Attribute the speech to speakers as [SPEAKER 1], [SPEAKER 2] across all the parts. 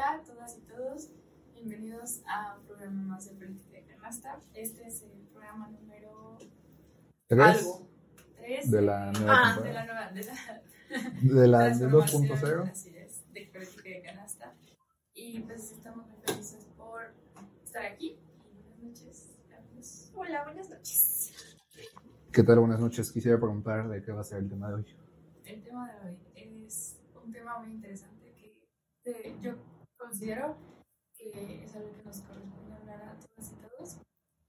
[SPEAKER 1] Hola a todas y todos, bienvenidos a un programa más de Política de Canasta. Este es el programa número
[SPEAKER 2] ¿Tres?
[SPEAKER 1] algo. Tres
[SPEAKER 2] De la nueva
[SPEAKER 1] ah,
[SPEAKER 2] temporada.
[SPEAKER 1] de la nueva, de la
[SPEAKER 2] De la de
[SPEAKER 1] transformación,
[SPEAKER 2] 2.0.
[SPEAKER 1] Así es, de Política de Canasta. Y pues estamos muy felices por estar aquí. Buenas noches.
[SPEAKER 3] Hola, buenas noches.
[SPEAKER 2] ¿Qué tal? Buenas noches. Quisiera preguntar de qué va a ser el tema de hoy.
[SPEAKER 1] El tema de hoy es un tema muy interesante que yo considero que es algo que nos corresponde hablar a todas y todos.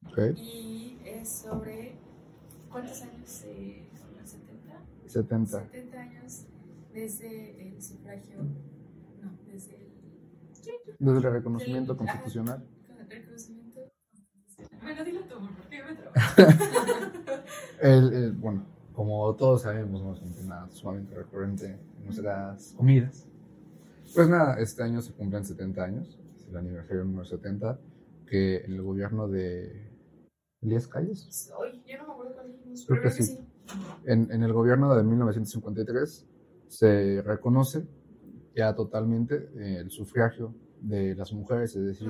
[SPEAKER 2] ¿Ok?
[SPEAKER 1] Y es sobre cuántos años, los 70,
[SPEAKER 2] 70.
[SPEAKER 1] 70 años desde el sufragio, no, desde el
[SPEAKER 2] Desde el reconocimiento
[SPEAKER 1] Del-
[SPEAKER 2] constitucional.
[SPEAKER 1] con el reconocimiento constitucional. Bueno, dilo tú, porque yo me trabajo.
[SPEAKER 2] El, el- bueno, como todos sabemos, ¿no? es un tema sumamente recurrente en nuestras comidas. Pues nada, este año se cumplen 70 años, es el aniversario número 70, que en el gobierno de Elías Calles,
[SPEAKER 1] Oye, yo no me acuerdo cuál dijimos,
[SPEAKER 2] Creo que sí. en, en el gobierno de 1953 se reconoce ya totalmente eh, el sufragio de las mujeres, es decir,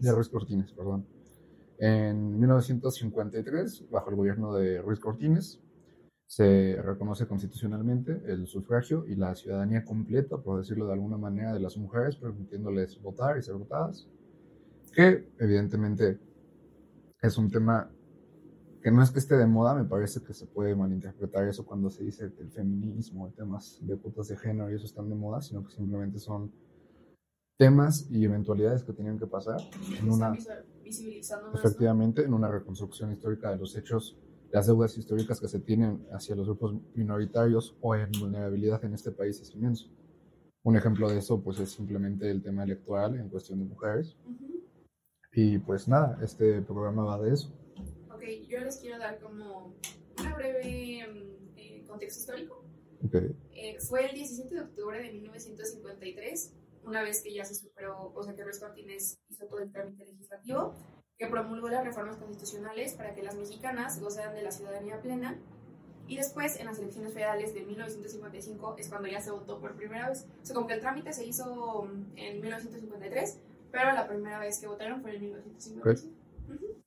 [SPEAKER 2] de Ruiz Cortines, perdón. En 1953, bajo el gobierno de Ruiz Cortines, se reconoce constitucionalmente el sufragio y la ciudadanía completa, por decirlo de alguna manera, de las mujeres, permitiéndoles votar y ser votadas, que evidentemente es un tema que no es que esté de moda, me parece que se puede malinterpretar eso cuando se dice que el feminismo, temas de cuotas de género y eso están de moda, sino que simplemente son temas y eventualidades que tenían que pasar en una, efectivamente, en una reconstrucción histórica de los hechos, las deudas históricas que se tienen hacia los grupos minoritarios o en vulnerabilidad en este país es inmenso. Un ejemplo de eso, pues, es simplemente el tema electoral en cuestión de mujeres.
[SPEAKER 3] Ujú.
[SPEAKER 2] Y pues nada, este programa va de eso.
[SPEAKER 3] Ok, yo les quiero dar como una breve mm, eh, contexto histórico.
[SPEAKER 2] Ok,
[SPEAKER 3] Eh, fue el 17 de octubre de 1953, una vez que ya se superó, o sea, que Ruiz Cortines hizo todo el trámite legislativo, que promulgó las reformas constitucionales para que las mexicanas gozaran de la ciudadanía plena. Y después, en las elecciones federales de 1955, es cuando ya se votó por primera vez. O sea, como que el trámite se hizo mm, en 1953, pero la primera vez que votaron fue en 1955. Ujú.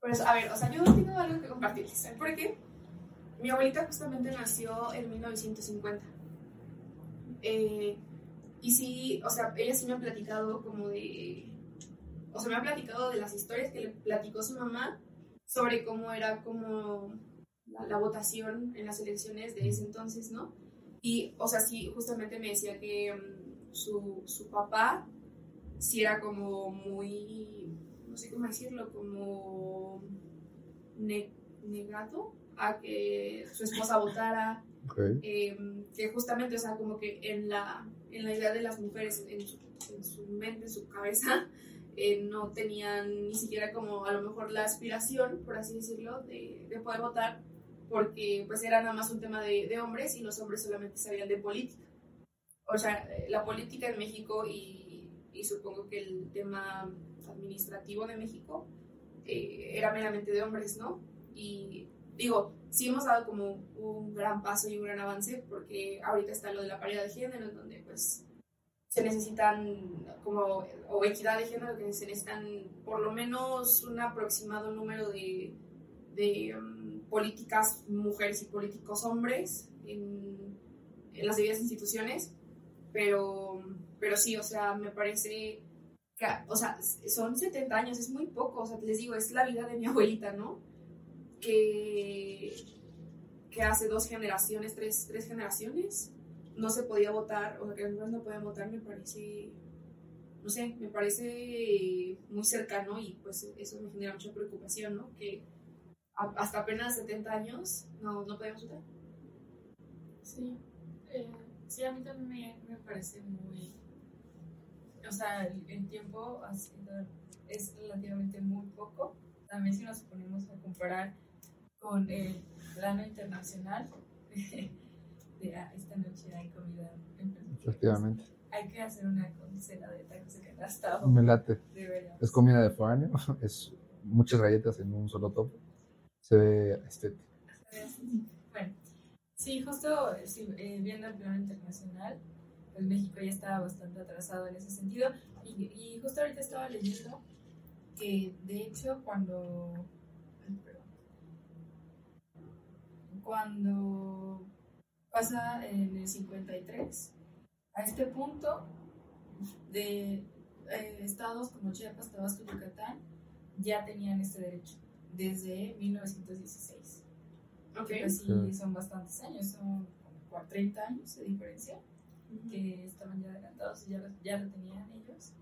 [SPEAKER 3] Por eso, a ver, o sea, yo tengo algo que compartirles. ¿Saben por qué? Mi abuelita justamente nació en 1950. Eh, y sí, o sea, ella sí me ha platicado como de... O sea, me ha platicado de las historias que le platicó su mamá sobre cómo era como la, la votación en las elecciones de ese entonces, ¿no? Y, o sea, sí, justamente me decía que mm, su, su papá sí era como muy, no sé cómo decirlo, como ne- negado a que su esposa votara,
[SPEAKER 2] ok,
[SPEAKER 3] eh, que justamente, o sea, como que en la, en la idea de las mujeres, en su, en su mente, en su cabeza, eh, no tenían ni siquiera como a lo mejor la aspiración, por así decirlo, de, de poder votar, porque pues era nada más un tema de, de hombres y los hombres solamente sabían de política. O sea, eh, la política en México y, y supongo que el tema administrativo de México eh, era meramente de hombres, ¿no? Y digo, sí hemos dado como un gran paso y un gran avance porque ahorita está lo de la paridad de género, en donde pues se necesitan como, o equidad de género, que se necesitan por lo menos un aproximado número de, de um, políticas mujeres y políticos hombres en, las debidas instituciones, pero, pero sí, o sea, me parece que, o sea, son 70 años, es muy poco, o sea, les digo, es la vida de mi abuelita, ¿no? Que, que hace dos generaciones, tres, tres generaciones, no se podía votar, o sea, que las mujeres no podían votar, me parece, no sé, me parece muy cercano y pues eso me genera mucha preocupación, ¿no? Que hasta apenas 70 años no, no podemos votar.
[SPEAKER 1] Sí, eh, sí, a mí también me parece muy. O sea, el, el tiempo ha sido, es relativamente muy poco. También, si nos ponemos a comparar con el plano internacional, de ah, esta noche hay comida en
[SPEAKER 2] efectivamente.
[SPEAKER 1] Hay que hacer una cena de tacos de canasta.
[SPEAKER 2] Me late. Es comida de foráneo, es muchas galletas en un solo topo. Se ve estético.
[SPEAKER 1] Bueno, sí, justo sí, eh, viendo el plano internacional, pues México ya estaba bastante atrasado en ese sentido. Y, y justo ahorita estaba leyendo que de hecho cuando... perdón, cuando pasa en el 53, a este punto de eh, estados como Chiapas, Tabasco y Yucatán ya tenían este derecho desde 1916.
[SPEAKER 3] Ok.
[SPEAKER 1] Que pues sí, son bastantes años, son como 30 años de diferencia que estaban ya adelantados y ya, lo- ya lo tenían ellos.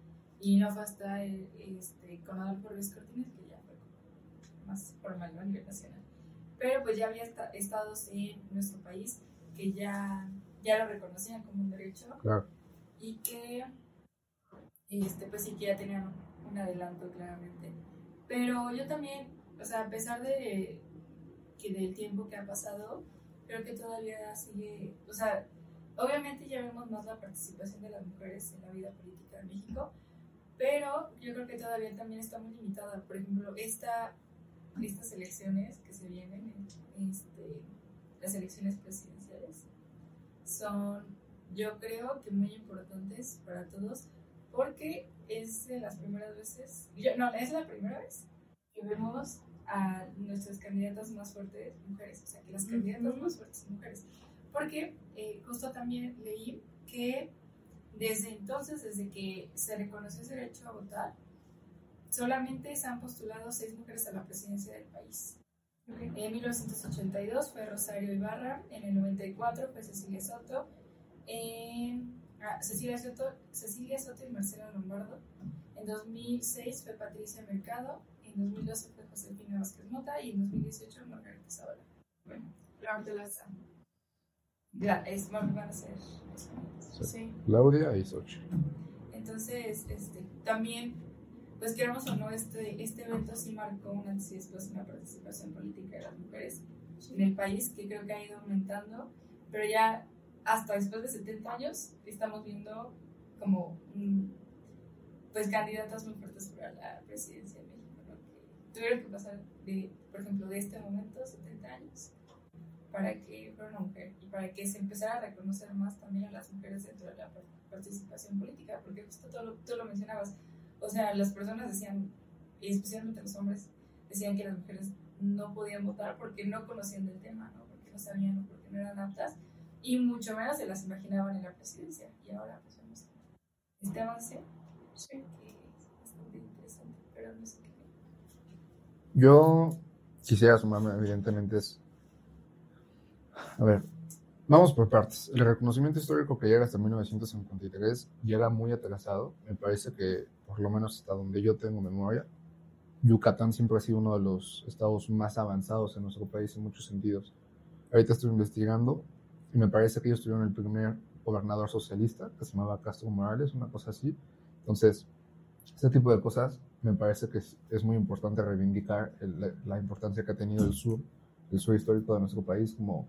[SPEAKER 1] Y no fue hasta el, este, con Adolfo Ruiz Cortines que ya fue como más formal ¿no? a nivel nacional. Pero pues ya había esta- estados en nuestro país que ya, ya lo reconocían como un derecho
[SPEAKER 2] Claro.
[SPEAKER 1] y que este, pues sí que ya tenían un adelanto claramente. Pero yo también, o sea, a pesar de que del tiempo que ha pasado, creo que todavía sigue, o sea, obviamente ya vemos más la participación de las mujeres en la vida política de México, pero yo creo que todavía también está muy limitada. Por ejemplo, esta, estas elecciones que se vienen, este, las elecciones presidenciales, son, yo creo que muy importantes para todos, porque es de las primeras veces, yo- no, es la primera vez que vemos a nuestras candidatas más fuertes mujeres, o sea, que las candidatas más fuertes mujeres. Porque eh, justo también leí que desde entonces, desde que se reconoció ese derecho a votar, solamente se han postulado seis mujeres a la presidencia del país. En 1982 fue Rosario Ibarra, en el 94 fue Cecilia Soto, en, ah, Cecilia, Soto, Cecilia Soto y Marcela Lombardo, en 2006 fue Patricia Mercado, en 2012 fue Josefina Vázquez Mota y en 2018 Margarita Zavala. Bueno,
[SPEAKER 3] Ahorita las-
[SPEAKER 1] ya, es, van a ser los.
[SPEAKER 3] Sí.
[SPEAKER 2] Claudia y Xochitl.
[SPEAKER 1] Entonces, este, también, pues queramos o no, este, este evento sí marcó un antes y después en la participación política de las mujeres en el país, que creo que ha ido aumentando, pero ya hasta después de 70 años estamos viendo como pues candidatas muy fuertes para la presidencia de México, ¿no? que tuvieron que pasar de, por ejemplo, de este momento, 70 años, para que fuera una mujer y para que se empezara a reconocer más también a las mujeres dentro de la par- participación política, porque justo tú lo, tú lo mencionabas, o sea, las personas decían, y especialmente los hombres, decían que las mujeres no podían votar porque no conocían del tema, ¿no? porque no sabían o porque no eran aptas, y mucho menos se las imaginaban en la presidencia. Y ahora pues vemos este avance, que es bastante interesante, pero no sé qué.
[SPEAKER 2] Yo quisiera sumarme, evidentemente, es. A ver, vamos por partes. El reconocimiento histórico que llega hasta 1953 llega muy atrasado. Me parece que, por lo menos hasta donde yo tengo memoria, Yucatán siempre ha sido uno de los estados más avanzados en nuestro país en muchos sentidos. Ahorita estoy investigando y me parece que ellos tuvieron el primer gobernador socialista que se llamaba Castro Morales, una cosa así. Entonces, este tipo de cosas me parece que es, es muy importante reivindicar el- la, la importancia que ha tenido el sur, el sur histórico de nuestro país como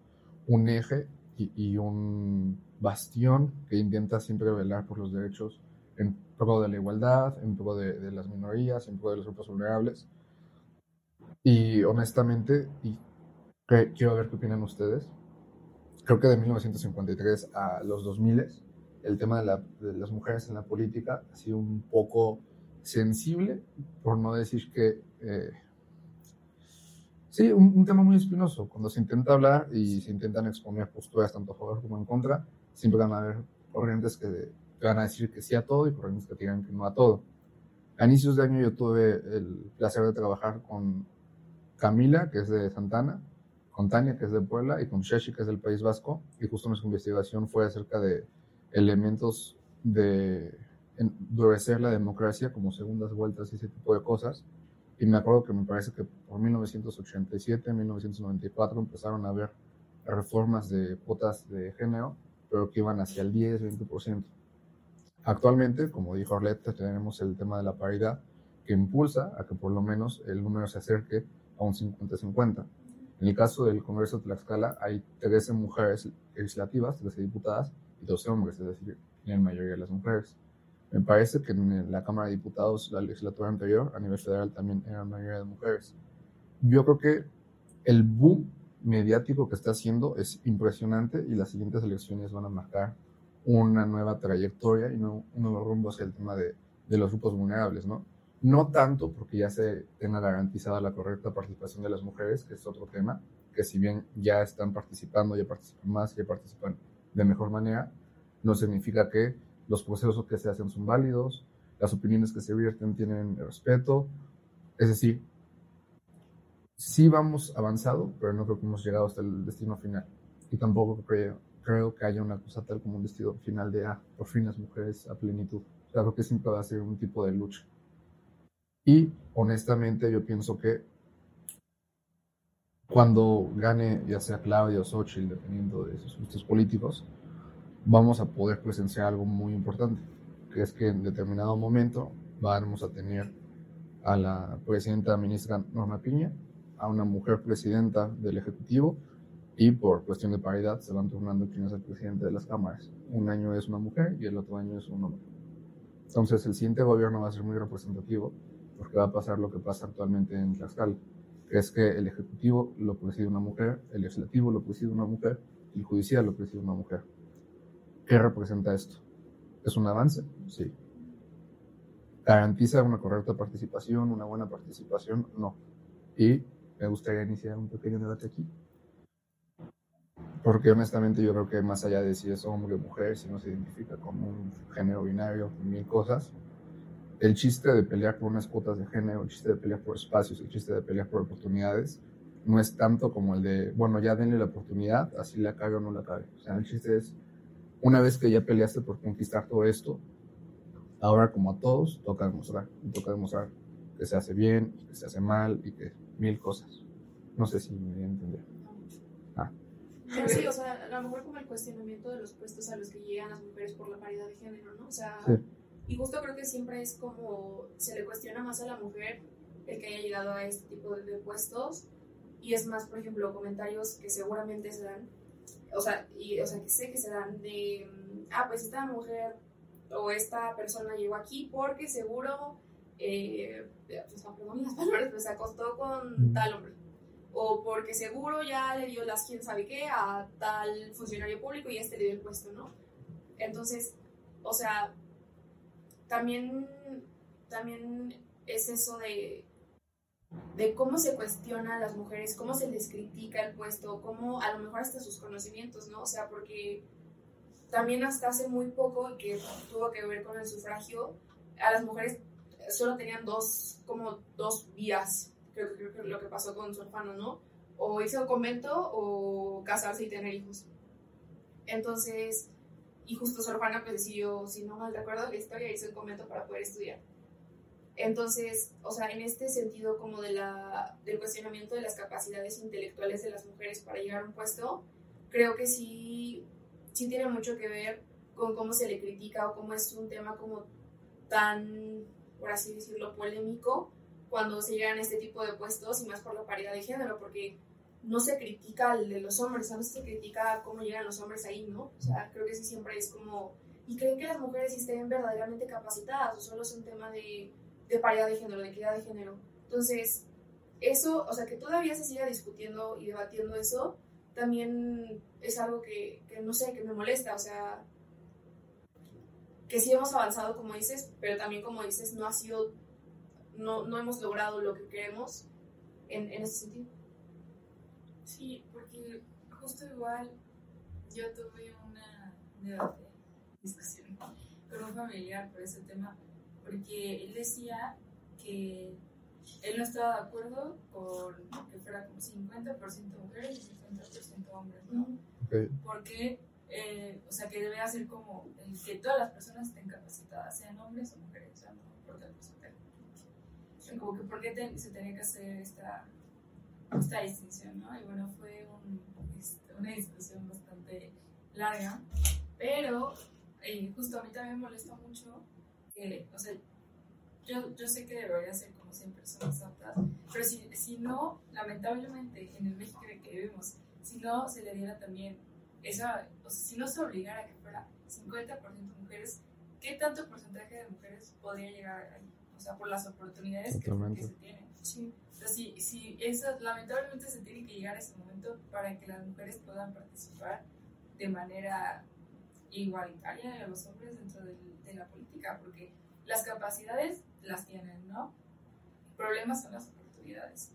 [SPEAKER 2] un eje y, y un bastión que intenta siempre velar por los derechos en pro de la igualdad, en pro de, de las minorías, en pro de los grupos vulnerables. Y honestamente, y que- quiero ver qué opinan ustedes, creo que de 1953 a los 2000 el tema de, la- de las mujeres en la política ha sido un poco sensible, por no decir que... eh, sí, un, un tema muy espinoso. Cuando se intenta hablar y se intentan exponer posturas tanto a favor como en contra, siempre van a haber corrientes que, que van a decir que sí a todo y corrientes que digan que no a todo. A inicios de año yo tuve el placer de trabajar con Camila, que es de Santana, con Tania, que es de Puebla, y con Sheshi, que es del País Vasco, y justo nuestra investigación fue acerca de elementos de endurecer la democracia, como segundas vueltas y ese tipo de cosas. Y me acuerdo que me parece que por 1987, 1994 empezaron a haber reformas de cuotas de género, pero que iban hacia el 10, 20%. Actualmente, como dijo Arlette, tenemos el tema de la paridad que impulsa a que por lo menos el número se acerque a un 50-50. En el caso del Congreso de Tlaxcala hay 13 mujeres legislativas, 13 diputadas y 12 hombres, es decir, la mayoría de las mujeres. Me parece que en la Cámara de Diputados, la legislatura anterior, a nivel federal, también eran mayoría de mujeres. Yo creo que el boom mediático que está haciendo es impresionante y las siguientes elecciones van a marcar una nueva trayectoria y un nuevo rumbo hacia el tema de, de los grupos vulnerables, ¿no? No tanto porque ya se tenga garantizada la correcta participación de las mujeres, que es otro tema, que si bien ya están participando, ya participan más, ya participan de mejor manera, no significa que los procesos que se hacen son válidos, las opiniones que se vierten tienen respeto, es decir, sí vamos avanzado, pero no creo que hemos llegado hasta el destino final. Y tampoco creo, que haya una cosa tal como un destino final de, ah, por fin las mujeres a plenitud. Claro que siempre va a ser un tipo de lucha. Y honestamente yo pienso que cuando gane ya sea Claudia o dependiendo de sus gustos políticos, vamos a poder presenciar algo muy importante, que es que en determinado momento vamos a tener a la presidenta ministra Norma Piña, a una mujer presidenta del Ejecutivo y por cuestión de paridad se van turnando quién es el presidente de las cámaras. Un año es una mujer y el otro año es un hombre. Entonces el siguiente gobierno va a ser muy representativo porque va a pasar lo que pasa actualmente en Tlaxcala, que es que el Ejecutivo lo preside una mujer, el Legislativo lo preside una mujer y el Judicial lo preside una mujer. ¿Qué representa esto? ¿Es un avance? Sí. ¿Garantiza una correcta participación, una buena participación? No. Y me gustaría iniciar un pequeño debate aquí. Porque honestamente yo creo que más allá de si es hombre o mujer, si no se identifica como un género binario, mil cosas, el chiste de pelear por unas cuotas de género, el chiste de pelear por espacios, el chiste de pelear por oportunidades, no es tanto como el de, bueno, ya denle la oportunidad, así la cague o no la cague. O sea, el chiste es, una vez que ya peleaste por conquistar todo esto, ahora como a todos, toca demostrar, toca demostrar que se hace bien, que se hace mal y que mil cosas. No sé si me voy a entender.
[SPEAKER 3] Ah. Pero sí, o sea, a lo mejor como el cuestionamiento de los puestos a los que llegan las mujeres por la paridad de género, ¿no? O sea, y justo creo que siempre es como se le cuestiona más a la mujer el que haya llegado a este tipo de, puestos y es más, por ejemplo, comentarios que seguramente se dan, o sea, y, o sea, que sé que se dan de, ah, pues esta mujer o esta persona llegó aquí porque seguro, eh, pues, las palabras, pues se acostó con tal hombre. O porque seguro ya le dio las quién sabe qué a tal funcionario público y este le dio el puesto, ¿no? Entonces, o sea, también, también es eso de, de cómo se cuestiona a las mujeres, cómo se les critica el puesto, cómo a lo mejor hasta sus conocimientos, ¿no? O sea, porque también hasta hace muy poco, que tuvo que ver con el sufragio, a las mujeres solo tenían dos, como dos vías, creo, creo que lo que pasó con su hermano, ¿no? O irse a un convento o casarse y tener hijos. Entonces, y justo su hermana pues decidió, si no mal recuerdo la historia, irse a un convento para poder estudiar. Entonces, o sea, en este sentido como de la, del cuestionamiento de las capacidades intelectuales de las mujeres para llegar a un puesto, creo que sí, sí tiene mucho que ver con cómo se le critica o cómo es un tema como tan, por así decirlo, polémico cuando se llegan a este tipo de puestos y más por la paridad de género, porque no se critica al de los hombres, no se critica cómo llegan los hombres ahí, ¿no? O sea, creo que sí siempre es como, ¿y creen que las mujeres estén verdaderamente capacitadas o solo es un tema de, de paridad de género, de equidad de género? Entonces, eso, o sea, que todavía se siga discutiendo y debatiendo eso, también es algo que, que no sé, que me molesta, o sea, que sí hemos avanzado, como dices, pero también, como dices, no ha sido, no, no hemos logrado lo que queremos en, en ese sentido.
[SPEAKER 1] Sí, porque justo igual yo tuve una debate, discusión con un familiar por ese tema, porque él decía que él no estaba de acuerdo con que fuera como 50% mujeres y 50% hombres, ¿no? Porque, eh, o sea, que debe hacer como el que todas las personas estén capacitadas, sean hombres o mujeres, o sea, no importa el porcentaje. Como que, ¿por qué se tenía que hacer esta esta distinción, ¿no? Y bueno, fue este, una discusión bastante larga, pero eh, justo a mí también me molesta mucho que, o sea, yo, yo sé que debería ser como 100 personas aptas, pero si, si no, lamentablemente en el México en el que vivimos, si no se le diera también esa, o sea, si no se obligara a que fuera 50% mujeres, ¿qué tanto porcentaje de mujeres podría llegar ahí? O sea, por las oportunidades que, que se tienen. Sí sí, sí, eso lamentablemente se tiene que llegar a ese momento para que las mujeres puedan participar de manera igualitaria de los hombres dentro de, de la política, porque las capacidades las tienen, ¿no? Problemas son las oportunidades.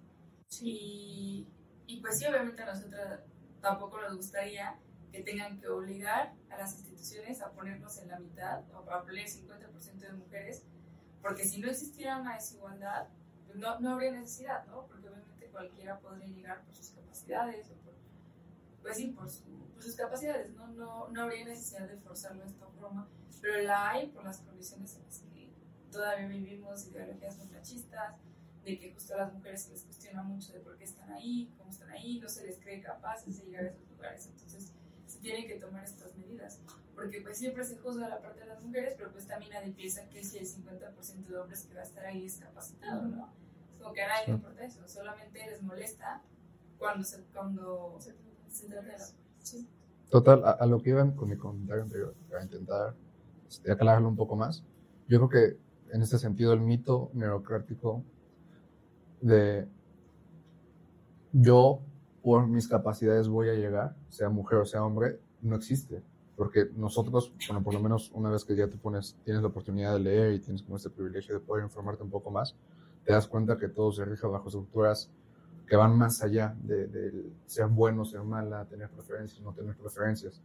[SPEAKER 1] Y, y pues sí, obviamente a nosotros tampoco nos gustaría que tengan que obligar a las instituciones a ponernos en la mitad o a poner 50% de mujeres, porque si no existiera una desigualdad, pues no, no habría necesidad, ¿no? Porque obviamente cualquiera podría llegar por sus capacidades o por, pues sí, por, por sus capacidades, ¿no? ¿no? No habría necesidad de forzarlo de esta forma, pero la hay por las condiciones en las que todavía vivimos ideologías muy machistas, de que justo a las mujeres se les cuestiona mucho de por qué están ahí, cómo están ahí, no se les cree capaces de llegar a esos lugares. Entonces, se tienen que tomar estas medidas. Porque pues siempre se juzga la parte de las mujeres, pero pues también nadie piensa que si el 50% de hombres que va a estar ahí es capacitado, ¿no? Es como que a nadie le importa eso, solamente les molesta cuando se, cuando se, trata de las
[SPEAKER 2] Total, a, a, lo que iban con mi comentario anterior, para intentar este, aclararlo un poco más, yo creo que en este sentido el mito neurocrático de yo por mis capacidades voy a llegar, sea mujer o sea hombre, no existe. Porque nosotros, bueno, por lo menos una vez que ya te pones, tienes la oportunidad de leer y tienes como este privilegio de poder informarte un poco más, te das cuenta que todo se rige bajo estructuras que van más allá de, de ser bueno, ser mala, tener preferencias, no tener preferencias.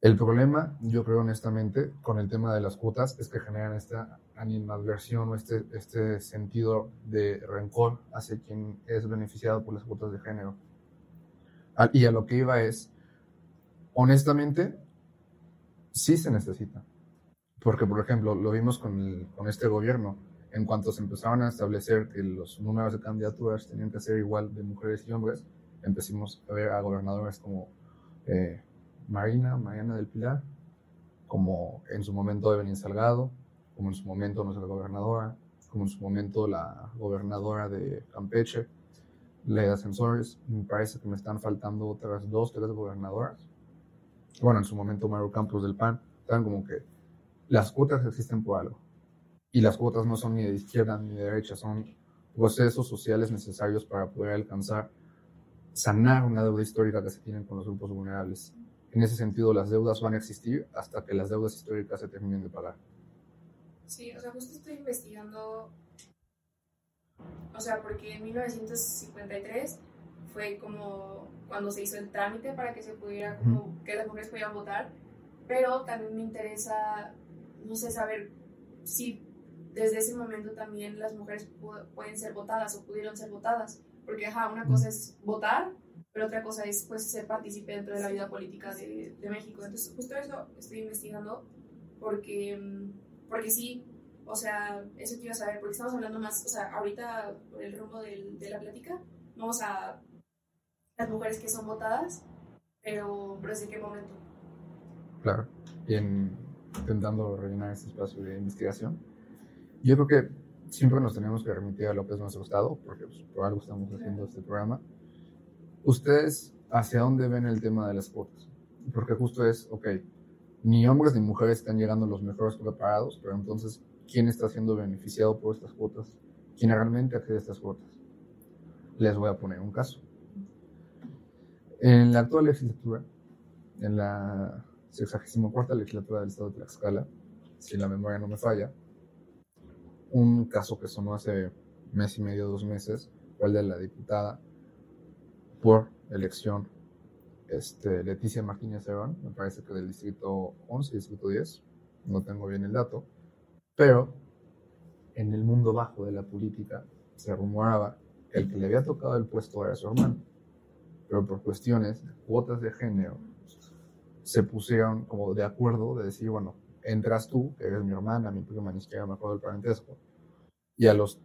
[SPEAKER 2] El problema, yo creo honestamente, con el tema de las cuotas es que generan esta animadversión o este, este sentido de rencor hacia quien es beneficiado por las cuotas de género. Y a lo que iba es, honestamente, sí se necesita. Porque, por ejemplo, lo vimos con, con este gobierno. En cuanto se empezaron a establecer que los números de candidaturas tenían que ser igual de mujeres y hombres, empezamos a ver a gobernadores como eh, Marina, Mariana del Pilar, como en su momento Evelyn Salgado, como en su momento nuestra gobernadora, como en su momento la gobernadora de Campeche, Leda Sensores. Me parece que me están faltando otras dos, tres gobernadoras. Bueno, en su momento Mario Campos del PAN. Están como que las cuotas existen por algo. Y las cuotas no son ni de izquierda ni de derecha, son procesos sociales necesarios para poder alcanzar, sanar una deuda histórica que se tienen con los grupos vulnerables. En ese sentido, las deudas van a existir hasta que las deudas históricas se terminen de pagar.
[SPEAKER 3] Sí, o sea, justo estoy investigando, o sea, porque en 1953 fue como cuando se hizo el trámite para que se pudiera, como que las mujeres pudieran votar, pero también me interesa, no sé, saber si desde ese momento también las mujeres pueden ser votadas o pudieron ser votadas, porque ajá, una cosa es votar pero otra cosa es pues ser partícipe dentro de la vida política de, de, México. Entonces, justo eso estoy investigando porque, mm, porque sí, o sea, eso quiero saber, porque estamos hablando más, o sea, ahorita por el rumbo del, de la plática, vamos a las mujeres que son votadas, pero, pero ¿desde qué momento?
[SPEAKER 2] Claro, y en, intentando rellenar este espacio de investigación, yo creo que siempre nos tenemos que remitir a lo que es nuestro estado, porque pues, por algo estamos haciendo este programa ¿Ustedes hacia dónde ven el tema de las cuotas? Porque justo es, ok, ni hombres ni mujeres están llegando los mejores preparados, pero entonces, ¿quién está siendo beneficiado por estas cuotas? ¿Quién realmente accede a estas cuotas? Les voy a poner un caso. En la actual legislatura, en la 64 legislatura del Estado de Tlaxcala, si la memoria no me falla, un caso que sonó hace mes y medio, dos meses, fue el de la diputada por elección este, Leticia Martínez Serrón, me parece que del distrito 11, distrito 10, no tengo bien el dato, pero en el mundo bajo de la política se rumoraba que el que le había tocado el puesto era su hermano, pero por cuestiones cuotas de género se pusieron como de acuerdo de decir, bueno, entras tú, que eres mi hermana, mi prima, ni siquiera me acuerdo del parentesco, y a los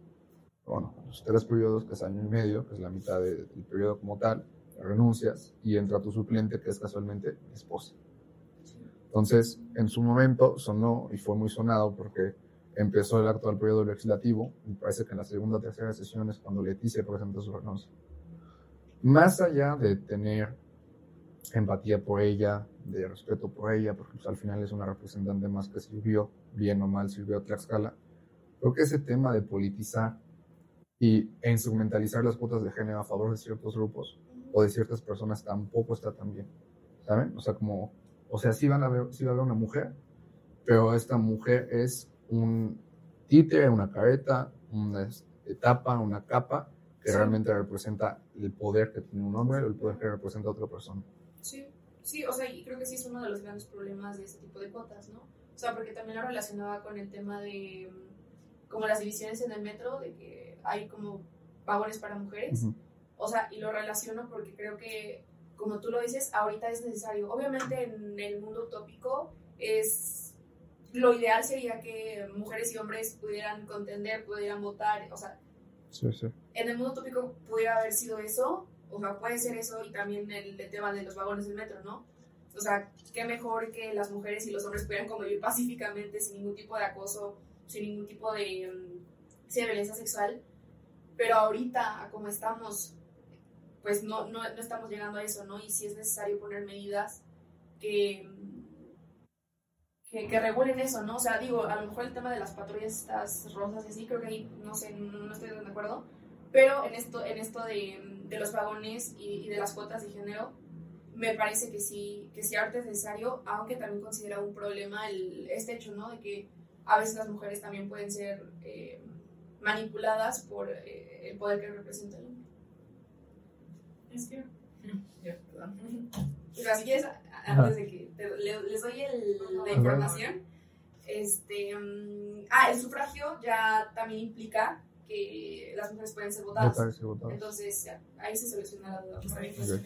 [SPEAKER 2] bueno, los tres periodos, que es año y medio, que es la mitad del periodo como tal, renuncias y entra tu suplente, que es casualmente mi esposa. Entonces, en su momento sonó y fue muy sonado porque empezó el actual periodo legislativo y parece que en la segunda o tercera sesión es cuando Leticia presentó su renuncia. Más allá de tener empatía por ella, de respeto por ella, porque pues, al final es una representante más que sirvió, bien o mal sirvió a Tlaxcala, creo que ese tema de politizar y, e instrumentalizar las cuotas de género a favor de ciertos grupos o de ciertas personas tampoco está tan bien, ¿saben? O sea, como O sea, sí, van a ver, sí va a haber una mujer, pero esta mujer es un títere, una careta, una etapa, una capa que
[SPEAKER 3] Sí.
[SPEAKER 2] realmente representa el poder que tiene un hombre o el poder que representa otra persona.
[SPEAKER 3] Sí, sí, o sea, y creo que sí es uno de los grandes problemas de ese tipo de cuotas, ¿no? O sea, porque también lo relacionaba con el tema de mm, como las divisiones en el metro, de que hay como vagones para mujeres. O sea, y lo relaciono porque creo que, como tú lo dices, ahorita es necesario. Obviamente en el mundo utópico es... Lo ideal sería que mujeres y hombres pudieran contender, pudieran votar, o sea,
[SPEAKER 2] Sí, sí.
[SPEAKER 3] en el mundo utópico pudiera haber sido eso, o sea, puede ser eso y también el, el tema de los vagones del metro, ¿no? O sea, qué mejor que las mujeres y los hombres pudieran convivir pacíficamente sin ningún tipo de acoso, sin ningún tipo de, mm, sí, de violencia sexual. Pero ahorita, como estamos, pues no, no, no estamos llegando a eso, ¿no? Y sí es necesario poner medidas que, que, que regulen eso, ¿no? O sea, digo, a lo mejor el tema de las patrullas estas rosas y así, creo que ahí, no sé, no, no estoy de acuerdo. Pero en esto, en esto de, de los vagones y, y de las cuotas de género, me parece que sí, que sí ahorita es necesario, aunque también considera un problema el, este hecho, ¿no? De que a veces las mujeres también pueden ser eh, manipuladas por eh, el poder que representa el hombre.
[SPEAKER 1] Es que. Ya, perdón.
[SPEAKER 3] O sea, si quieres, antes de que te- le- les doy el- la información, este, mm, ah, el sufragio ya también implica que las mujeres pueden ser votadas. Entonces, ya, ahí se soluciona la duda. pues, también.
[SPEAKER 2] Ok.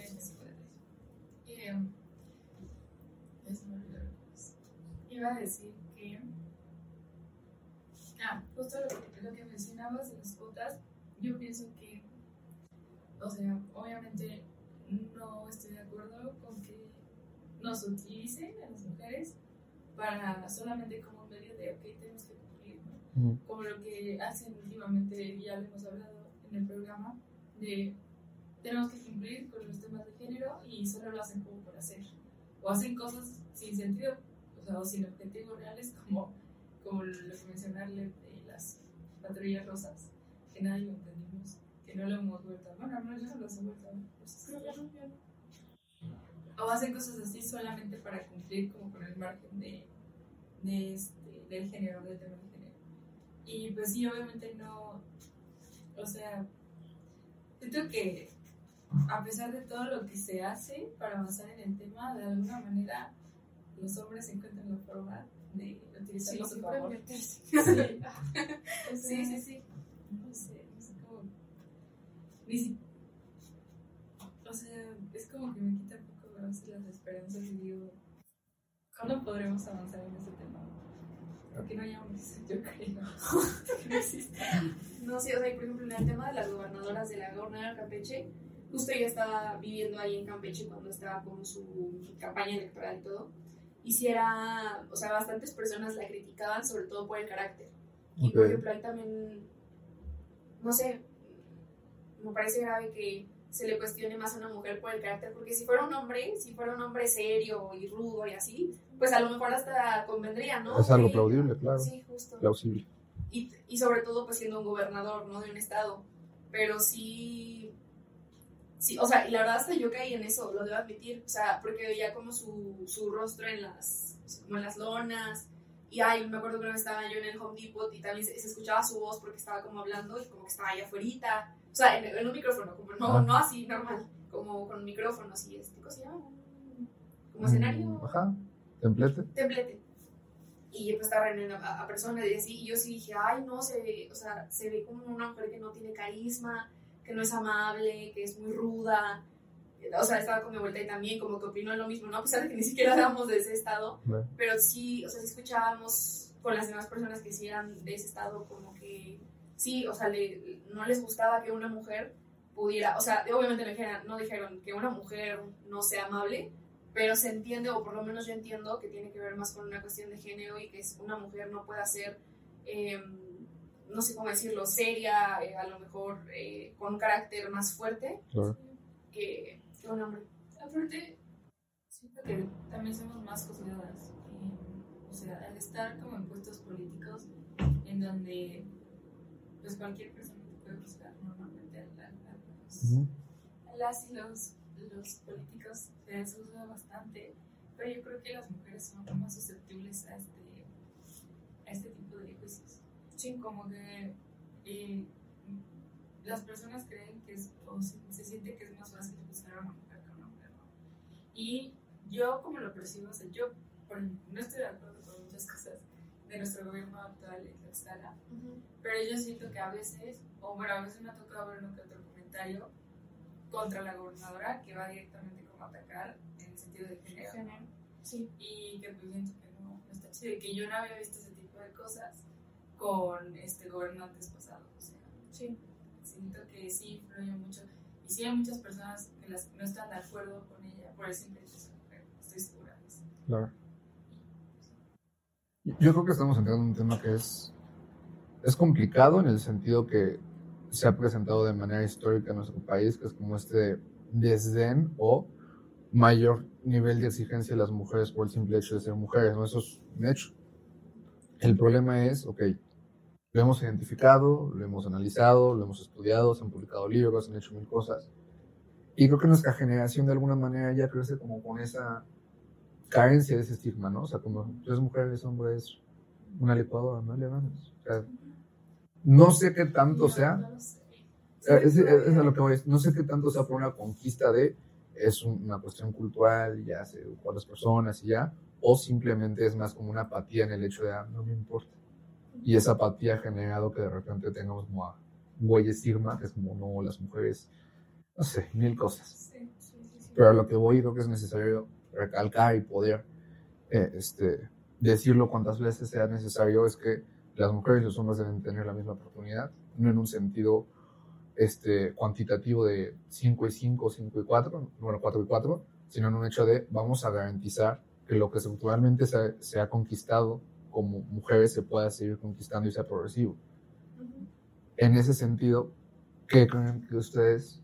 [SPEAKER 1] Eh, ya se me olvidó lo que es. Iba a decir que. Ah, justo lo que, lo que mencionabas de las cuotas, yo pienso que. O sea, obviamente no estoy de acuerdo con que nos utilicen a las mujeres para solamente como un medio de, ok, tenemos que ¿no? Como lo que hacen últimamente, ya lo hemos hablado en el programa, de tenemos que cumplir con los temas de género y solo lo hacen como por hacer. O hacen cosas sin sentido, o sea, o sin objetivos reales, como, como lo que mencionarle de las patrullas rosas, que nadie lo entendimos, que no lo hemos vuelto a Bueno, al menos yo no lo he vuelto a ver. Pues, no, no. O hacen cosas así solamente para cumplir como con el margen de, de este, del género, del tema género. Y pues sí, obviamente no, o sea, siento que a pesar de todo lo que se hace para avanzar en el tema, de alguna manera los hombres encuentran la forma de utilizarlo a su favor. Sí.
[SPEAKER 3] Sí, sí, sí.
[SPEAKER 1] No sé, no sé cómo. Ni si- O sea, es como que me quita un poco a las esperanzas y digo, ¿cuándo podremos avanzar en ese tema? Porque no hay hombres, yo creo. no existe.
[SPEAKER 3] No, sí, o sea, por ejemplo, en el tema de las gobernadoras de la gobernadora de Campeche, justo ella estaba viviendo ahí en Campeche cuando estaba con su campaña electoral y todo. Y sí era, o sea, bastantes personas la criticaban, sobre todo por el carácter. Y por ejemplo, ahí también, no sé, me parece grave que se le cuestione más a una mujer por el carácter, porque si fuera un hombre, si fuera un hombre serio y rudo y así, pues a lo mejor hasta convendría, ¿no?
[SPEAKER 2] Es algo plaudible, claro.
[SPEAKER 3] Sí, justo
[SPEAKER 2] Plausible.
[SPEAKER 3] y, y sobre todo pues siendo un gobernador, ¿no? De un estado. Pero sí, sí, o sea, y la verdad hasta yo caí en eso, lo debo admitir, o sea, porque veía como su, su rostro en las, como en las lonas, y ay, me acuerdo que estaba yo en el Home Depot y también se, se escuchaba su voz porque estaba como hablando y como que estaba ahí afuera, o sea, en, en un micrófono, como no,
[SPEAKER 2] Ah.
[SPEAKER 3] no así normal, como con micrófonos y este, ¿cómo se llama? Como escenario
[SPEAKER 2] Mm, Ajá. Templete.
[SPEAKER 3] templete. Y pues estaba reuniendo a, a personas y así, y yo sí dije, ay, no, se ve, o sea, se ve como una mujer que no tiene carisma, que no es amable, que es muy ruda. O sea, estaba con mi vuelta y también como que opinó lo mismo, ¿no? A pesar de que ni siquiera éramos de ese estado, pero sí, o sea, sí escuchábamos con las demás personas que sí eran de ese estado como que, sí, o sea, le- no les gustaba que una mujer pudiera, o sea, obviamente no dijeron, no dijeron que una mujer no sea amable, pero se entiende, o por lo menos yo entiendo, que tiene que ver más con una cuestión de género y que es una mujer no pueda ser, eh, no sé cómo decirlo, seria, eh, a lo mejor eh, con un carácter más fuerte
[SPEAKER 2] Claro.
[SPEAKER 3] que, que un hombre.
[SPEAKER 1] Aparte, siento que también somos más juzgadas. o sea, al estar como en puestos políticos en donde pues cualquier persona te puede juzgar normalmente a, la- a los-
[SPEAKER 2] Ujú.
[SPEAKER 1] a las y los, los políticos se les juzga bastante pero yo creo que las mujeres son más susceptibles a este, a este tipo de juicios. Sí, como que eh, las personas creen que es, o se, se, siente que es más fácil juzgar a una mujer que a una mujer, ¿no? Y yo, como lo percibo, o sea, yo por, no estoy de acuerdo con muchas cosas de nuestro gobierno actual en Tlaxcala, uh -huh. pero yo siento que a veces, o bueno, a veces me ha tocado ver uno que otro comentario contra la gobernadora que va directamente como a atacar en el sentido de género. género.
[SPEAKER 3] Sí.
[SPEAKER 1] Y que pues siento que no, no está chido, y que yo no había visto ese tipo de cosas con este gobernantes pasados. O sea,
[SPEAKER 3] sí.
[SPEAKER 1] siento que sí influye mucho. Y sí hay muchas personas que las, no están de acuerdo con ella por el simple hecho de ser mujer. Estoy segura de eso.
[SPEAKER 2] Claro. Yo creo que estamos entrando en un tema que es, es complicado en el sentido que se ha presentado de manera histórica en nuestro país, que es como este desdén o mayor nivel de exigencia de las mujeres por el simple hecho de ser mujeres, ¿no? Eso es un hecho. El problema es, ok, lo hemos identificado, lo hemos analizado, lo hemos estudiado, se han publicado libros, se han hecho mil cosas. Y creo que nuestra generación de alguna manera ya crece como con esa carencia de ese estigma, ¿no? O sea, como tres mujeres, hombres, una licuadora, no le. O sea, no sé qué tanto sea. Es, es, es, a lo que voy. No sé qué tanto sea por una conquista de es una cuestión cultural, ya se educó a las personas y ya, o simplemente es más como una apatía en el hecho de, ah, no me importa. Y esa apatía ha generado que de repente tengamos como a güey estigma, que es como, no, las mujeres, no sé, mil cosas.
[SPEAKER 3] Sí, sí, sí,
[SPEAKER 2] Pero a lo que voy creo que es necesario recalcar y poder eh, este, decirlo cuantas veces sea necesario es que las mujeres y los hombres deben tener la misma oportunidad, no en un sentido este, cuantitativo de 5 y 5, 5 y 4, bueno, 4 y 4, sino en un hecho de vamos a garantizar que lo que estructuralmente se, se ha conquistado como mujeres se pueda seguir conquistando y sea progresivo. Uh -huh. En ese sentido, ¿qué creen que ustedes,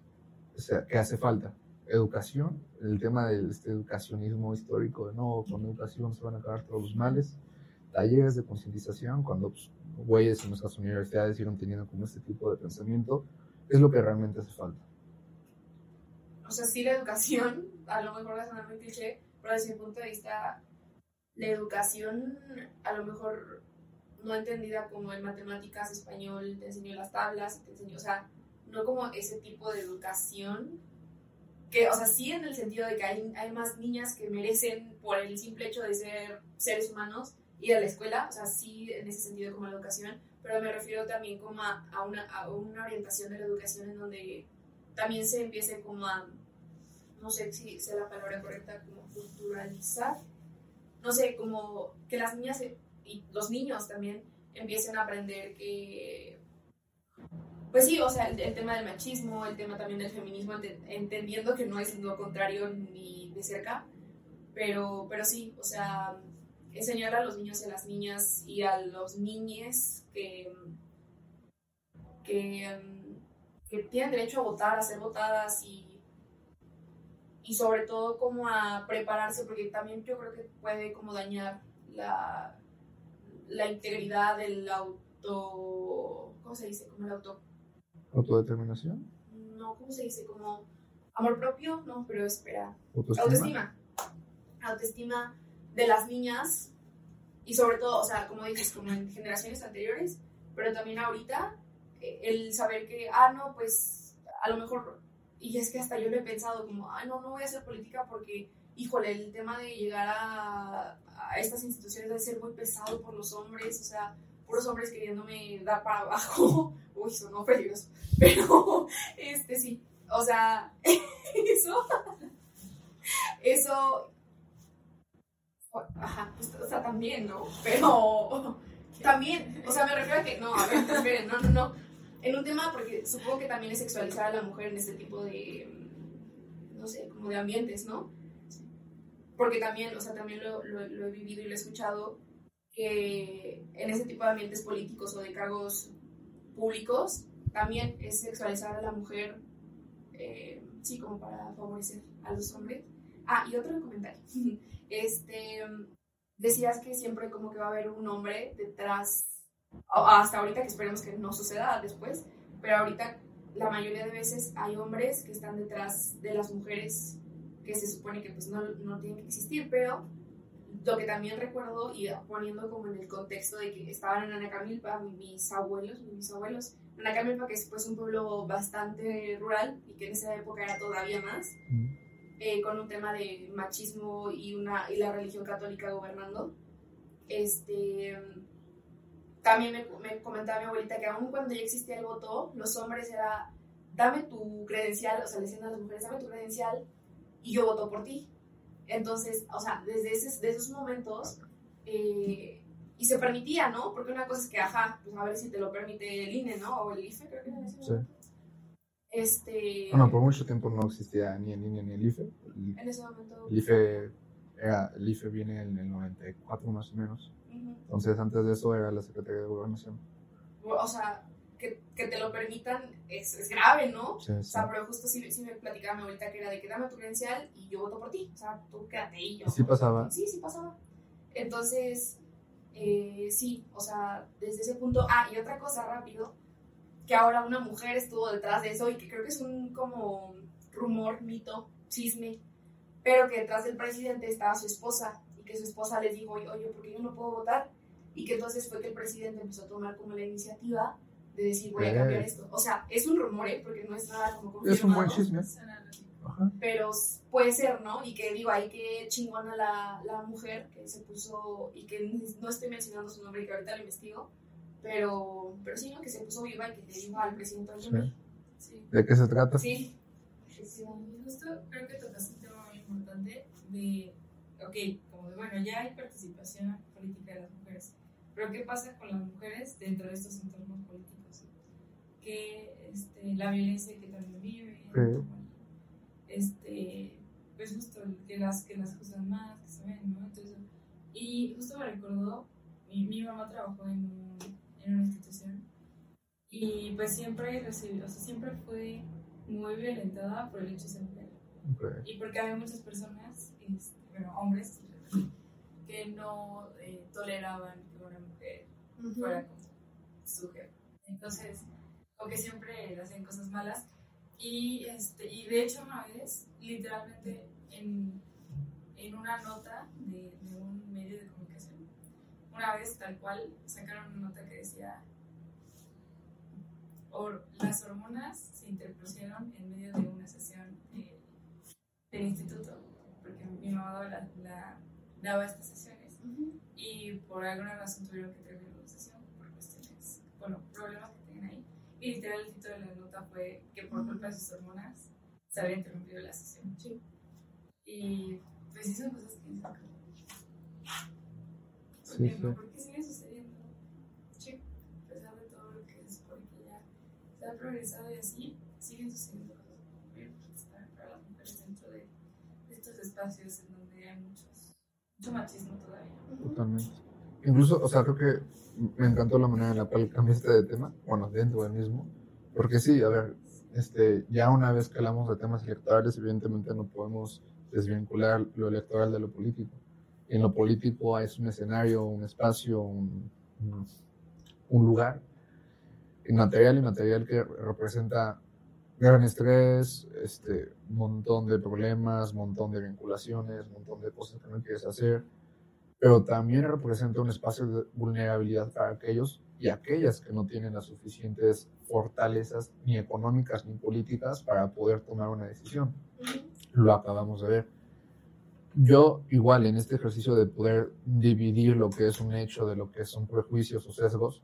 [SPEAKER 2] o sea, que hace falta? Educación, el tema del este educacionismo histórico de no, con educación se van a acabar todos los males, talleres de concientización, cuando pues, güeyes en nuestras universidades siguen teniendo como este tipo de pensamiento, es lo que realmente hace falta.
[SPEAKER 3] O sea, sí la educación, a lo mejor sonar muy cliché, pero desde mi punto de vista, la educación a lo mejor no entendida como en matemáticas, español, te enseñó las tablas, te enseñó, o sea, no como ese tipo de educación que, o sea, sí en el sentido de que hay, hay más niñas que merecen por el simple hecho de ser seres humanos ir a la escuela, o sea, sí en ese sentido como la educación, pero me refiero también como a, a, una, a una orientación de la educación en donde también se empiece como a, no sé si sea la palabra correcta, como culturalizar, no sé, como que las niñas y los niños también empiecen a aprender que, pues sí, o sea, el, el tema del machismo, el tema también del feminismo, entendiendo que no es lo contrario ni de cerca, pero, pero sí, o sea, enseñar a los niños y a las niñas y a los niñes que, que, que tienen derecho a votar, a ser votadas y, y sobre todo como a prepararse, porque también yo creo que puede como dañar la, la integridad del auto... ¿Cómo se dice? Como el auto...
[SPEAKER 2] ¿Autodeterminación?
[SPEAKER 3] No, ¿cómo se dice? Como amor propio, no, pero espera.
[SPEAKER 2] Autoestima.
[SPEAKER 3] Autoestima. Autoestima de las niñas y sobre todo, o sea, como dices, como en generaciones anteriores, pero también ahorita, el saber que, ah, no, pues a lo mejor, y es que hasta yo lo he pensado como, ah, no, no voy a hacer política porque, híjole, el tema de llegar a, a estas instituciones debe ser muy pesado por los hombres, o sea, puros hombres queriéndome dar para abajo, uy, sonó peligroso, pero, este, sí, o sea, eso, eso, Ajá, pues, o sea, también, ¿no? Pero también, o sea, me refiero a que, no, a ver, esperen, no, no, no. En un tema, porque supongo que también es sexualizar a la mujer en este tipo de, no sé, como de ambientes, ¿no? Porque también, o sea, también lo, lo, lo he vivido y lo he escuchado, que en ese tipo de ambientes políticos o de cargos públicos, también es sexualizar a la mujer, eh, sí, como para favorecer a los hombres. Ah, y otro comentario. este, decías que siempre como que va a haber un hombre detrás, hasta ahorita que esperemos que no suceda después, pero ahorita la mayoría de veces hay hombres que están detrás de las mujeres que se supone que pues no, no tienen que existir, pero lo que también recuerdo y poniendo como en el contexto de que estaban en Anacamilpa mis abuelos, mis abuelos, Anacamilpa que es pues un pueblo bastante rural y que en esa época era todavía más, eh, con un tema de machismo y, una, y la religión católica gobernando, este, también me, me comentaba mi abuelita que aún cuando ya existía el voto, los hombres era, dame tu credencial, o sea, le decían a las mujeres, dame tu credencial y yo voto por ti. Entonces, o sea, desde, ese, esos momentos, eh, y se permitía, ¿no? Porque una cosa es que, ajá, pues a ver si te lo permite el INE, ¿no? O el IFE, creo que era Sí. Este...
[SPEAKER 2] Bueno, por mucho tiempo no existía ni el INE ni el IFE.
[SPEAKER 3] en ese momento...
[SPEAKER 2] El IFE, era, el IFE viene en el 94 más o menos. Entonces, antes de eso era la Secretaría de Gobernación.
[SPEAKER 3] O sea, que, que, te lo permitan es, es grave, ¿no? O sea, pero justo sí, sí, me platicaba mi abuelita que era de que dame tu credencial y yo voto por ti. O sea, tú quédate ahí. Yo,
[SPEAKER 2] ¿Sí pasaba?
[SPEAKER 3] Sí, sí pasaba. Entonces, eh, sí, o sea, desde ese punto. Ah, y otra cosa rápido, que ahora una mujer estuvo detrás de eso y que creo que es un como rumor, mito, chisme, pero que detrás del presidente estaba su esposa y que su esposa les dijo, oye, ¿por qué yo no puedo votar? Y que entonces fue que el presidente empezó a tomar como la iniciativa de decir voy a cambiar esto. O sea, es un rumor, ¿eh? Porque no es nada como confirmado.
[SPEAKER 2] Es un buen chisme.
[SPEAKER 3] Pero puede ser, ¿no? Y que digo, ahí que chingona la, la mujer que se puso, y que no estoy mencionando su nombre y que ahorita lo investigo, pero, pero sí, ¿no? Que se puso viva y que le dijo al presidente
[SPEAKER 2] sí. ¿De qué se trata?
[SPEAKER 3] Sí.
[SPEAKER 1] sí. Justo creo que tocaste un tema muy importante de, ok, como de, bueno, ya hay participación política de las mujeres, pero ¿qué pasa con las mujeres dentro de estos entornos políticos? que este, la violencia que también viven, este, pues justo que las, que las cosas más, que se ven, ¿no? Entonces, y justo me recordó, mi, mi mamá trabajó en, un, en, una institución y pues siempre recibió, o sea, siempre fue muy violentada por el hecho de ser mujer. Y porque había muchas personas, este, bueno, hombres, que no eh, toleraban que una mujer fuera como su jefe. Entonces, o que siempre hacen cosas malas. Y, este, y de hecho una vez, literalmente en, en una nota de, de, un medio de comunicación, una vez tal cual sacaron una nota que decía, or, las hormonas se interpusieron en medio de una sesión de, del instituto, porque mi mamá daba, la, daba estas sesiones y por alguna razón tuvieron que terminar la sesión por cuestiones, bueno, problemas y literal el título de la nota fue que por culpa de sus hormonas se había interrumpido la sesión. Sí. Y pues sí son cosas que dicen ¿Por, sí, sí. ¿Por qué sigue sucediendo? Sí. A pesar de todo lo que es porque ya se ha progresado y así, siguen sucediendo cosas muy para las mujeres dentro de estos espacios en donde hay muchos, mucho machismo todavía.
[SPEAKER 2] Totalmente. Incluso, o sea, creo que me encantó la manera en la cual cambiaste de tema, bueno, dentro del mismo, porque sí, a ver, este, ya una vez que hablamos de temas electorales, evidentemente no podemos desvincular lo electoral de lo político. En lo político es un escenario, un espacio, un, un lugar inmaterial, inmaterial que representa gran estrés, este, un montón de problemas, un montón de vinculaciones, un montón de cosas que no quieres hacer pero también representa un espacio de vulnerabilidad para aquellos y aquellas que no tienen las suficientes fortalezas ni económicas ni políticas para poder tomar una decisión. Lo acabamos de ver. Yo igual en este ejercicio de poder dividir lo que es un hecho de lo que son prejuicios o sesgos,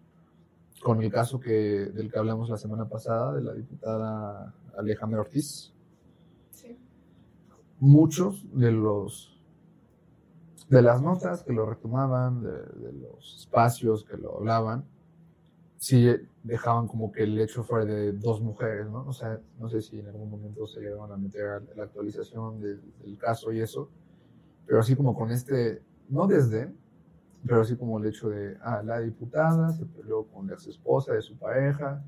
[SPEAKER 2] con el caso que, del que hablamos la semana pasada de la diputada Alejandra Ortiz, muchos de los de las notas que lo retomaban, de, los espacios que lo hablaban, sí dejaban como que el hecho fuera de dos mujeres, ¿no? O sea, no sé si en algún momento se llegaron a meter a la actualización del, caso y eso, pero así como con este, no desde, pero así como el hecho de, ah, la diputada se peleó con la ex esposa de su pareja,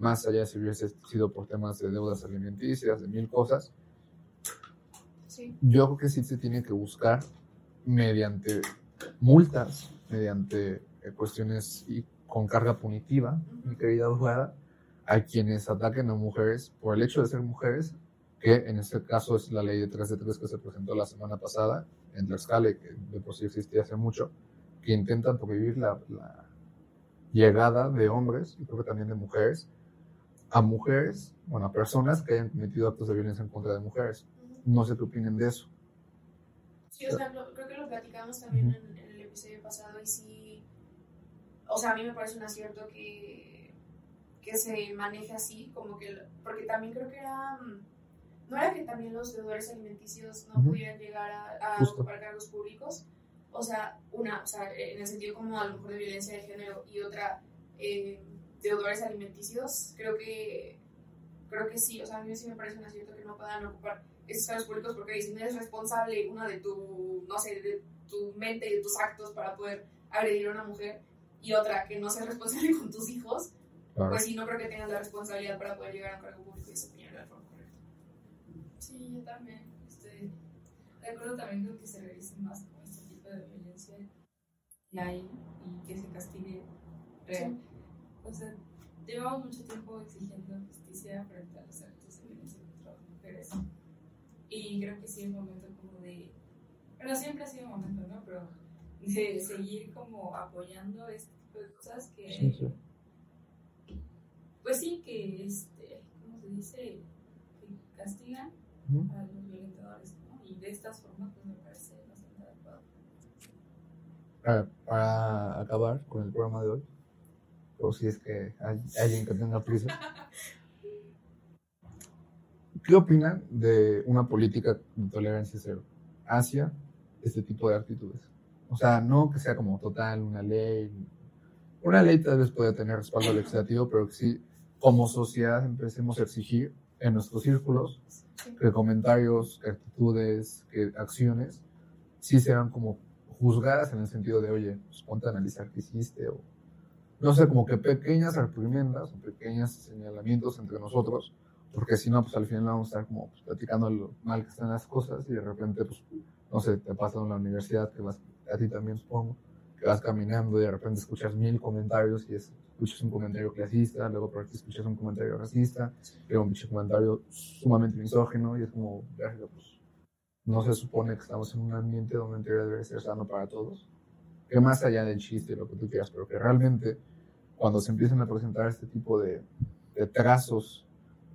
[SPEAKER 2] más allá si hubiese sido por temas de deudas alimenticias, de mil cosas. Sí. Yo creo que sí se tiene que buscar mediante multas, mediante eh, cuestiones y con carga punitiva, mi querida abogada, a quienes ataquen a mujeres por el hecho de ser mujeres que en este caso es la ley de 3 de 3 que se presentó la semana pasada en Tlaxcala, que de por sí existía hace mucho, que intentan prohibir la, la llegada de hombres, y creo que también de mujeres, a mujeres, bueno, a personas que hayan cometido actos de violencia en contra de mujeres. No sé qué opinen de eso.
[SPEAKER 3] Sí, o sea, lo- creo que lo platicamos también en, en el episodio pasado y sí, o sea, a mí me parece un acierto que, que se maneje así, como que, porque también creo que era, mm, no era que también los deudores alimenticios no
[SPEAKER 2] Ujú.
[SPEAKER 3] pudieran llegar a, a ocupar cargos públicos, o sea, una, o sea, en el sentido como a lo mejor de violencia de género y otra, eh, deudores alimenticios, creo que, creo que sí, o sea, a mí sí me parece un acierto que no puedan ocupar esos cargos públicos porque dicen eres responsable una de tu, no sé, de tu mente y de tus actos para poder agredir a una mujer y otra que no seas responsable con tus hijos,
[SPEAKER 2] Claro.
[SPEAKER 3] pues sí, no creo que tengas la responsabilidad para poder llegar a un cargo público y desempeñar de la forma correcta.
[SPEAKER 1] Sí, yo también estoy de acuerdo también con que se revise más como este tipo de violencia que hay y que se castigue real. O sea, llevamos mucho tiempo exigiendo justicia frente a los actos de violencia contra las mujeres. Y creo que sí es momento como de. Bueno, siempre ha sido momento, ¿no? Pero de seguir como apoyando este tipo de cosas que.
[SPEAKER 2] Sí, sí.
[SPEAKER 1] Pues sí, que, este, ¿cómo se dice? Que castigan A los violentadores, ¿no? Y de estas formas, pues me parece bastante adecuado.
[SPEAKER 2] Para, para acabar con el programa de hoy, o si es que hay alguien que tenga prisa, ¿qué opinan de una política de tolerancia cero hacia este tipo de actitudes? O sea, no que sea como total una ley. Una ley tal vez puede tener respaldo legislativo, pero que sí, como sociedad, empecemos a exigir en nuestros círculos que comentarios, que actitudes, que acciones sí sean como juzgadas en el sentido de, oye, pues ponte a analizar qué hiciste, o no sé, como que pequeñas reprimendas o pequeños señalamientos entre nosotros, porque si no, pues al final vamos a estar como pues, platicando lo mal que están las cosas y de repente, pues, no sé, te pasa en la universidad, que vas, a ti también supongo, que vas caminando y de repente escuchas mil comentarios y es, escuchas un comentario clasista, luego por aquí escuchas un comentario racista, luego un comentario sumamente misógino y es como, pues, no se supone que estamos en un ambiente donde en teoría debe ser sano para todos. Que más allá del chiste lo que tú quieras, pero que realmente cuando se empiezan a presentar este tipo de, de trazos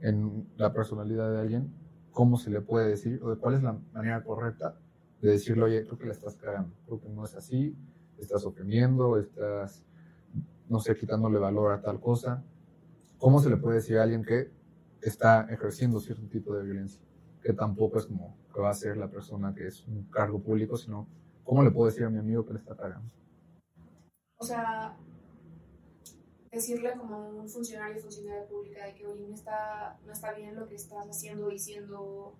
[SPEAKER 2] en la personalidad de alguien, ¿cómo se le puede decir o de cuál es la manera correcta de decirle, oye, creo que la estás cagando, creo que no es así, estás ofendiendo, estás, no sé, quitándole valor a tal cosa? ¿Cómo se le puede decir a alguien que está ejerciendo cierto tipo de violencia? Que tampoco es como que va a ser la persona que es un cargo público, sino cómo le puedo decir a mi amigo que le está cagando.
[SPEAKER 3] O sea, decirle como un funcionario o funcionaria pública de que, oye, no está, no está bien lo que estás haciendo, diciendo, o,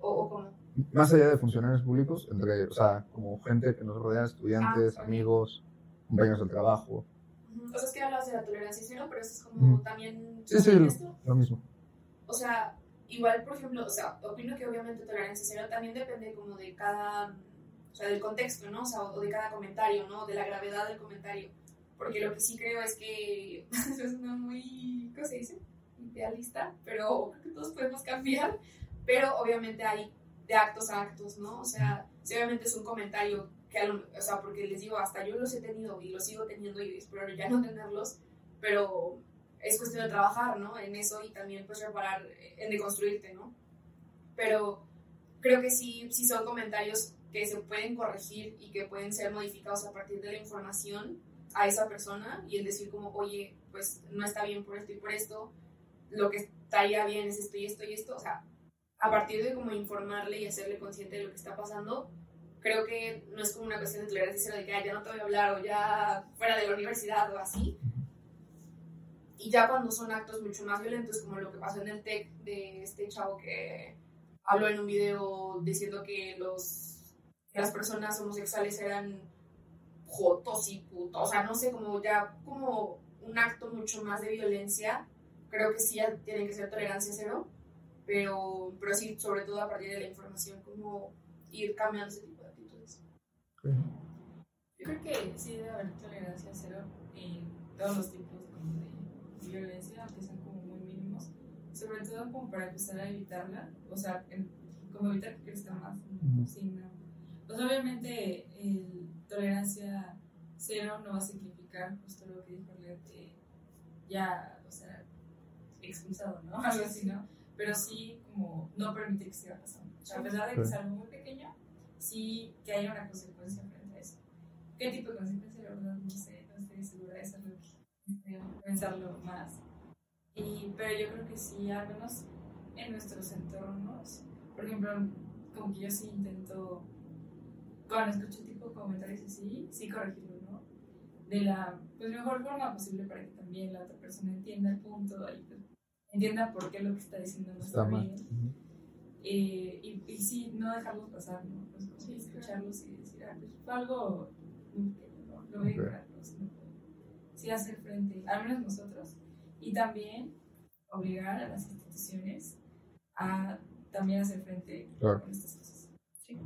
[SPEAKER 3] o como,
[SPEAKER 2] Más allá de funcionarios públicos, entre, o sea, como gente que nos rodea, estudiantes,
[SPEAKER 3] Ah,
[SPEAKER 2] amigos, compañeros del trabajo.
[SPEAKER 3] O sea, es que hablas de la tolerancia cero, pero eso es como también,
[SPEAKER 2] Sí, sí, lo- lo mismo.
[SPEAKER 3] O sea, igual, por ejemplo, o sea, opino que obviamente tolerancia cero también depende como de cada, o sea, del contexto, ¿no? O sea, o de cada comentario, ¿no? De la gravedad del comentario. Porque lo que sí creo es que es una muy, ¿cómo se dice? Idealista, pero creo que todos podemos cambiar. Pero obviamente hay de actos a actos, ¿no? O sea, si obviamente es un comentario que, o sea, porque les digo, hasta yo los he tenido y los sigo teniendo y espero ya no tenerlos, pero es cuestión de trabajar, ¿no? En eso y también pues reparar, en deconstruirte, ¿no? Pero creo que sí, sí son comentarios que se pueden corregir y que pueden ser modificados a partir de la información a esa persona y el decir como, oye, pues no está bien por esto y por esto, lo que estaría bien es esto y esto y esto, o sea, a partir de como informarle y hacerle consciente de lo que está pasando, creo que no es como una cuestión de tolerancia cero de que "Ah, ya no te voy a hablar o ya fuera de la universidad o así, y ya cuando son actos mucho más violentos, como lo que pasó en el TEC de este chavo que habló en un video diciendo que, los, las personas homosexuales eran jotos y putos, o sea, no sé, como ya como un acto mucho más de violencia, creo que sí ya tienen que ser tolerancia cero, pero, pero sí, sobre todo a partir de la información, como ir cambiando ese tipo.
[SPEAKER 1] Yo creo que sí debe haber tolerancia cero en todos los tipos como de violencia, aunque sean como muy mínimos. Sobre todo como para empezar a evitarla, o sea, en- como evitar que crezca más. ¿no? Sí, no. Pues obviamente el tolerancia cero no va a significar justo lo que dijo Leo, que ya, o sea, expulsado, ¿no? Algo así, ¿no? Pero sí como no permitir que siga pasando. O sea, a pesar de que es algo muy pequeño, sí que haya una consecuencia frente a eso. ¿Qué tipo de consecuencia? La verdad no sé, no estoy segura, eso es lo que pensarlo más. Y, pero yo creo que sí, al menos en nuestros entornos, por ejemplo, como que yo sí intento, cuando escucho tipo de comentarios así, sí corregirlo, ¿no? De la pues, mejor forma posible para que también la otra persona entienda el punto y pues, entienda por qué lo que está diciendo no está, bien. Eh, y, y sí, no dejarlos pasar, ¿no? Pues
[SPEAKER 3] Sí,
[SPEAKER 1] escucharlos y decir, ah, pues fue algo pequeño, ¿no? Lo voy a que Sí hacer frente, al menos nosotros, y también obligar a las instituciones a también hacer frente
[SPEAKER 2] Claro.
[SPEAKER 1] con estas cosas.
[SPEAKER 2] Sí.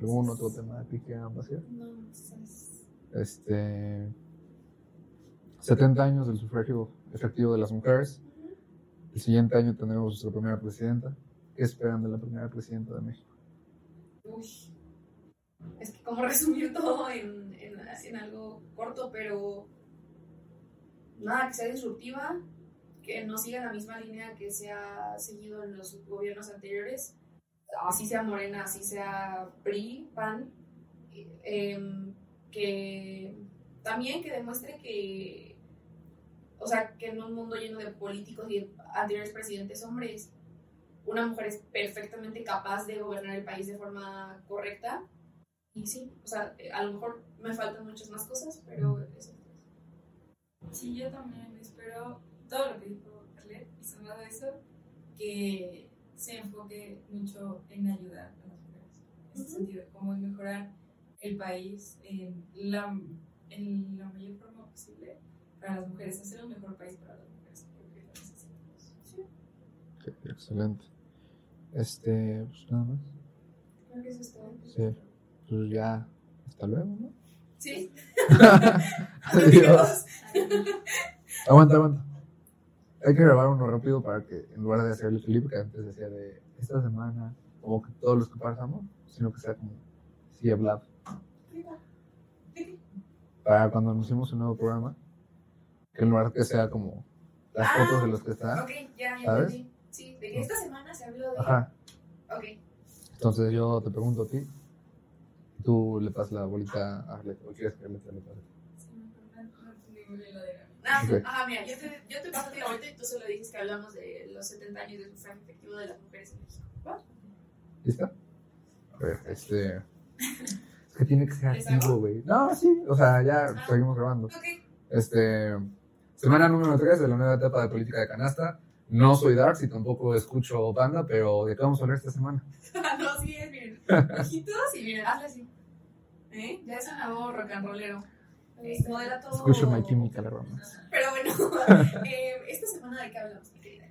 [SPEAKER 2] ¿Algún otro tema de ti que quieran?
[SPEAKER 3] No, sabes.
[SPEAKER 2] Este. 70 años del sufragio efectivo de las mujeres. El siguiente año tendremos nuestra primera presidenta. ¿Qué esperan de la primera presidenta de México?
[SPEAKER 3] Uy. Es que como resumir todo en, en, algo corto, pero nada, que sea disruptiva, que no siga la misma línea que se ha seguido en los gobiernos anteriores, así sea Morena, así sea PRI, PAN, em, que también que demuestre que, o sea, que en un mundo lleno de políticos y de anteriores presidentes hombres, una mujer es perfectamente capaz de gobernar el país de forma correcta. Y sí, o sea, eh, a lo mejor me faltan muchas más cosas, pero eso.
[SPEAKER 1] Sí, yo también espero todo lo que dijo Arlet y sumado a eso, que se enfoque mucho en ayudar a las mujeres. En ese
[SPEAKER 3] Ujú.
[SPEAKER 1] sentido, como en mejorar el país en la, en la mayor forma posible para las mujeres, hacer un mejor país para las mujeres, porque lo necesitamos.
[SPEAKER 2] Ok, excelente. Este, pues nada más.
[SPEAKER 3] Creo que eso es todo.
[SPEAKER 2] Sí. Pues ya, hasta luego, ¿no?
[SPEAKER 3] Sí.
[SPEAKER 2] Adiós. Aguanta, aguanta. Hay que grabar uno rápido para que, en lugar de hacer el clip que antes decía de esta semana, como que todos los que pasamos, sino que sea como, sí, hablado. Para cuando anunciemos un nuevo programa, que en lugar que sea como las
[SPEAKER 3] Ah,
[SPEAKER 2] fotos de los que están.
[SPEAKER 3] Ok, ya, ya
[SPEAKER 2] ¿Sabes?
[SPEAKER 3] Sí, de que esta semana se habló de.
[SPEAKER 2] Ajá.
[SPEAKER 3] Ok.
[SPEAKER 2] Entonces yo te pregunto a ti, tú le pasas la bolita a Arlet, o quieres que le
[SPEAKER 1] la-
[SPEAKER 3] Ah,
[SPEAKER 2] Ok.
[SPEAKER 3] ajá, mira, yo te, yo te paso la vuelta y tú solo dices que hablamos de los 70 años de sufragio efectivo de las mujeres en México. ¿Va?
[SPEAKER 2] ¿Lista? A ver, este. Es que tiene que ser
[SPEAKER 3] ¿Les
[SPEAKER 2] activo, güey. No, sí, o sea, ya
[SPEAKER 3] Ah.
[SPEAKER 2] seguimos grabando. Este. Semana número 3 de la nueva etapa de política de canasta. No soy Darks y tampoco escucho banda, pero ¿de qué vamos a hablar esta semana?
[SPEAKER 3] no, sí es, miren. Ojitos y miren, hazle así. ¿Eh? Ya es un nuevo rock and rollero. Eh, modela todo.
[SPEAKER 2] Escucho My Chemical Romance.
[SPEAKER 3] Pero bueno, eh, esta semana de qué hablamos, mi querida?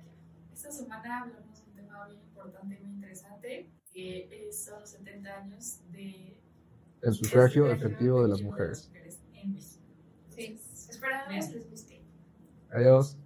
[SPEAKER 1] Esta semana hablamos de un tema bien importante y muy interesante, que es- son los 70 años de
[SPEAKER 2] El sufragio efectivo de las mujeres.
[SPEAKER 1] en México.
[SPEAKER 3] Sí, esperamos les guste.
[SPEAKER 2] Adiós.